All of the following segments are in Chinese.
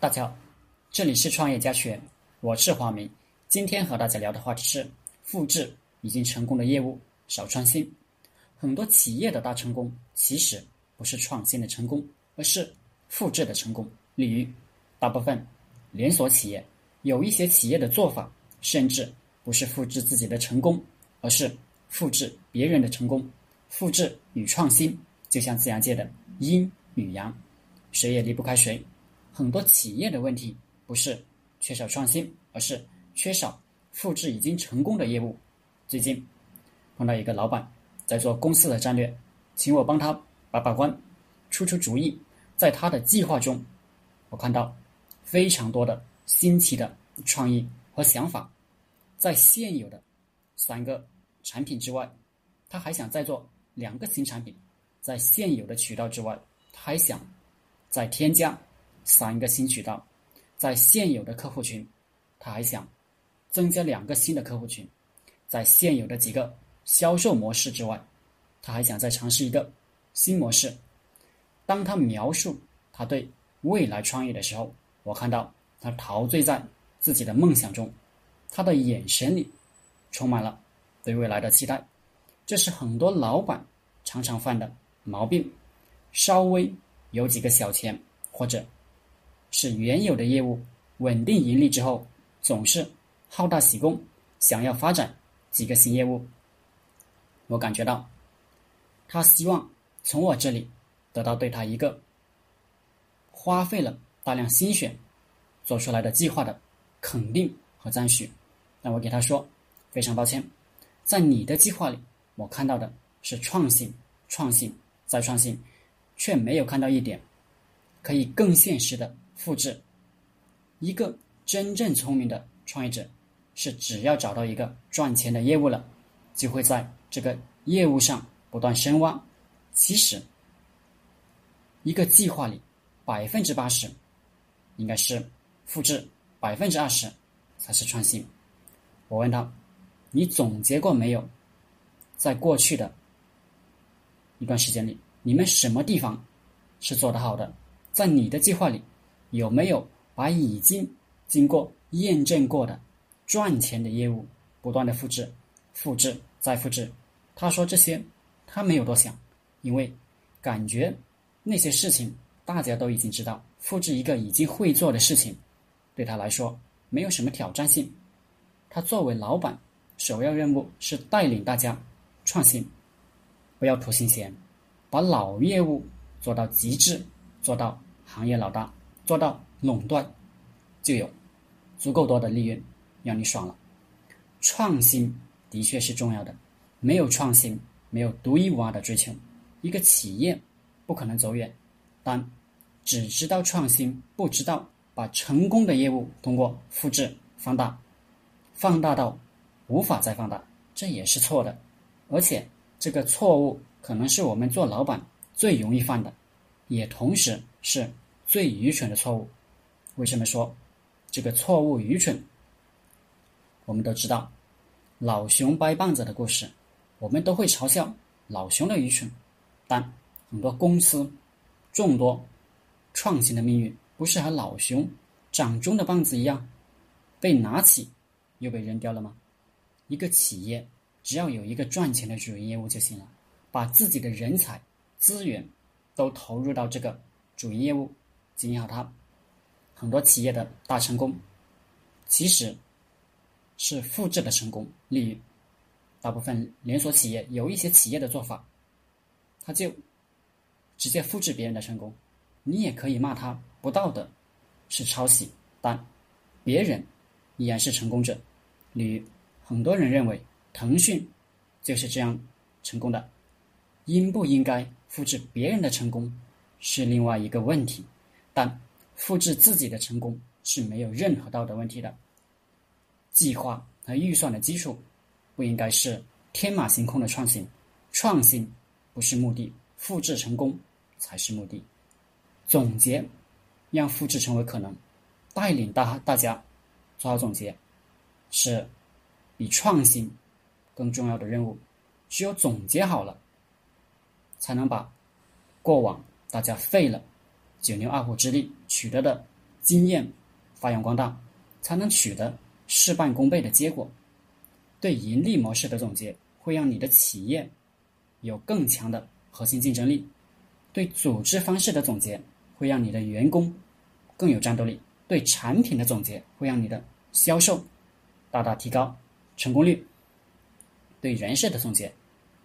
大家好，这里是创业家学，我是华明。今天和大家聊的话题是复制已经成功的业务，少创新。很多企业的大成功其实不是创新的成功，而是复制的成功。例如，大部分连锁企业有一些企业的做法，甚至不是复制自己的成功，而是复制别人的成功。复制与创新就像自然界的阴与阳，谁也离不开谁。很多企业的问题不是缺少创新，而是缺少复制已经成功的业务。最近碰到一个老板在做公司的战略，请我帮他把把关，出出主意。在他的计划中，我看到非常多的新奇的创意和想法。在现有的三个产品之外，他还想再做两个新产品。在现有的渠道之外，他还想再添加。三个新渠道，在现有的客户群，他还想增加两个新的客户群，在现有的几个销售模式之外，他还想再尝试一个新模式。当他描述他对未来创业的时候，我看到他陶醉在自己的梦想中，他的眼神里充满了对未来的期待。这是很多老板常常犯的毛病，稍微有几个小钱或者。是原有的业务稳定盈利之后，总是好大喜功，想要发展几个新业务。我感觉到，他希望从我这里得到对他一个花费了大量心血做出来的计划的肯定和赞许。那我给他说，非常抱歉，在你的计划里，我看到的是创新、创新再创新，却没有看到一点可以更现实的。复制一个真正聪明的创业者，是只要找到一个赚钱的业务了，就会在这个业务上不断深挖。其实，一个计划里百分之八十应该是复制，百分之二十才是创新。我问他：“你总结过没有？在过去的一段时间里，你们什么地方是做得好的？在你的计划里？”有没有把已经经过验证过的赚钱的业务不断的复制、复制再复制？他说这些他没有多想，因为感觉那些事情大家都已经知道。复制一个已经会做的事情，对他来说没有什么挑战性。他作为老板，首要任务是带领大家创新，不要图新鲜，把老业务做到极致，做到行业老大。做到垄断，就有足够多的利润让你爽了。创新的确是重要的，没有创新，没有独一无二的追求，一个企业不可能走远。但只知道创新，不知道把成功的业务通过复制放大，放大到无法再放大，这也是错的。而且这个错误可能是我们做老板最容易犯的，也同时是。最愚蠢的错误，为什么说这个错误愚蠢？我们都知道老熊掰棒子的故事，我们都会嘲笑老熊的愚蠢。但很多公司众多创新的命运，不是和老熊掌中的棒子一样，被拿起又被扔掉了吗？一个企业只要有一个赚钱的主营业务就行了，把自己的人才资源都投入到这个主营业务。经营好它，很多企业的大成功，其实是复制的成功。例如，大部分连锁企业有一些企业的做法，他就直接复制别人的成功。你也可以骂他不道德，是抄袭，但别人依然是成功者。例如，很多人认为腾讯就是这样成功的，应不应该复制别人的成功，是另外一个问题。但复制自己的成功是没有任何道德问题的。计划和预算的基础不应该是天马行空的创新，创新不是目的，复制成功才是目的。总结让复制成为可能，带领大大家做好总结，是比创新更重要的任务。只有总结好了，才能把过往大家废了。九牛二虎之力取得的经验发扬光大，才能取得事半功倍的结果。对盈利模式的总结，会让你的企业有更强的核心竞争力；对组织方式的总结，会让你的员工更有战斗力；对产品的总结，会让你的销售大大提高成功率；对人事的总结，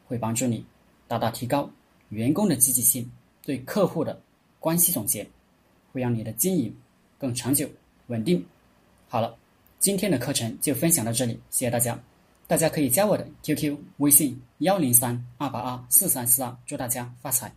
会帮助你大大提高员工的积极性；对客户的关系总结，会让你的经营更长久稳定。好了，今天的课程就分享到这里，谢谢大家。大家可以加我的 QQ 微信幺零三二八二四三四二，祝大家发财。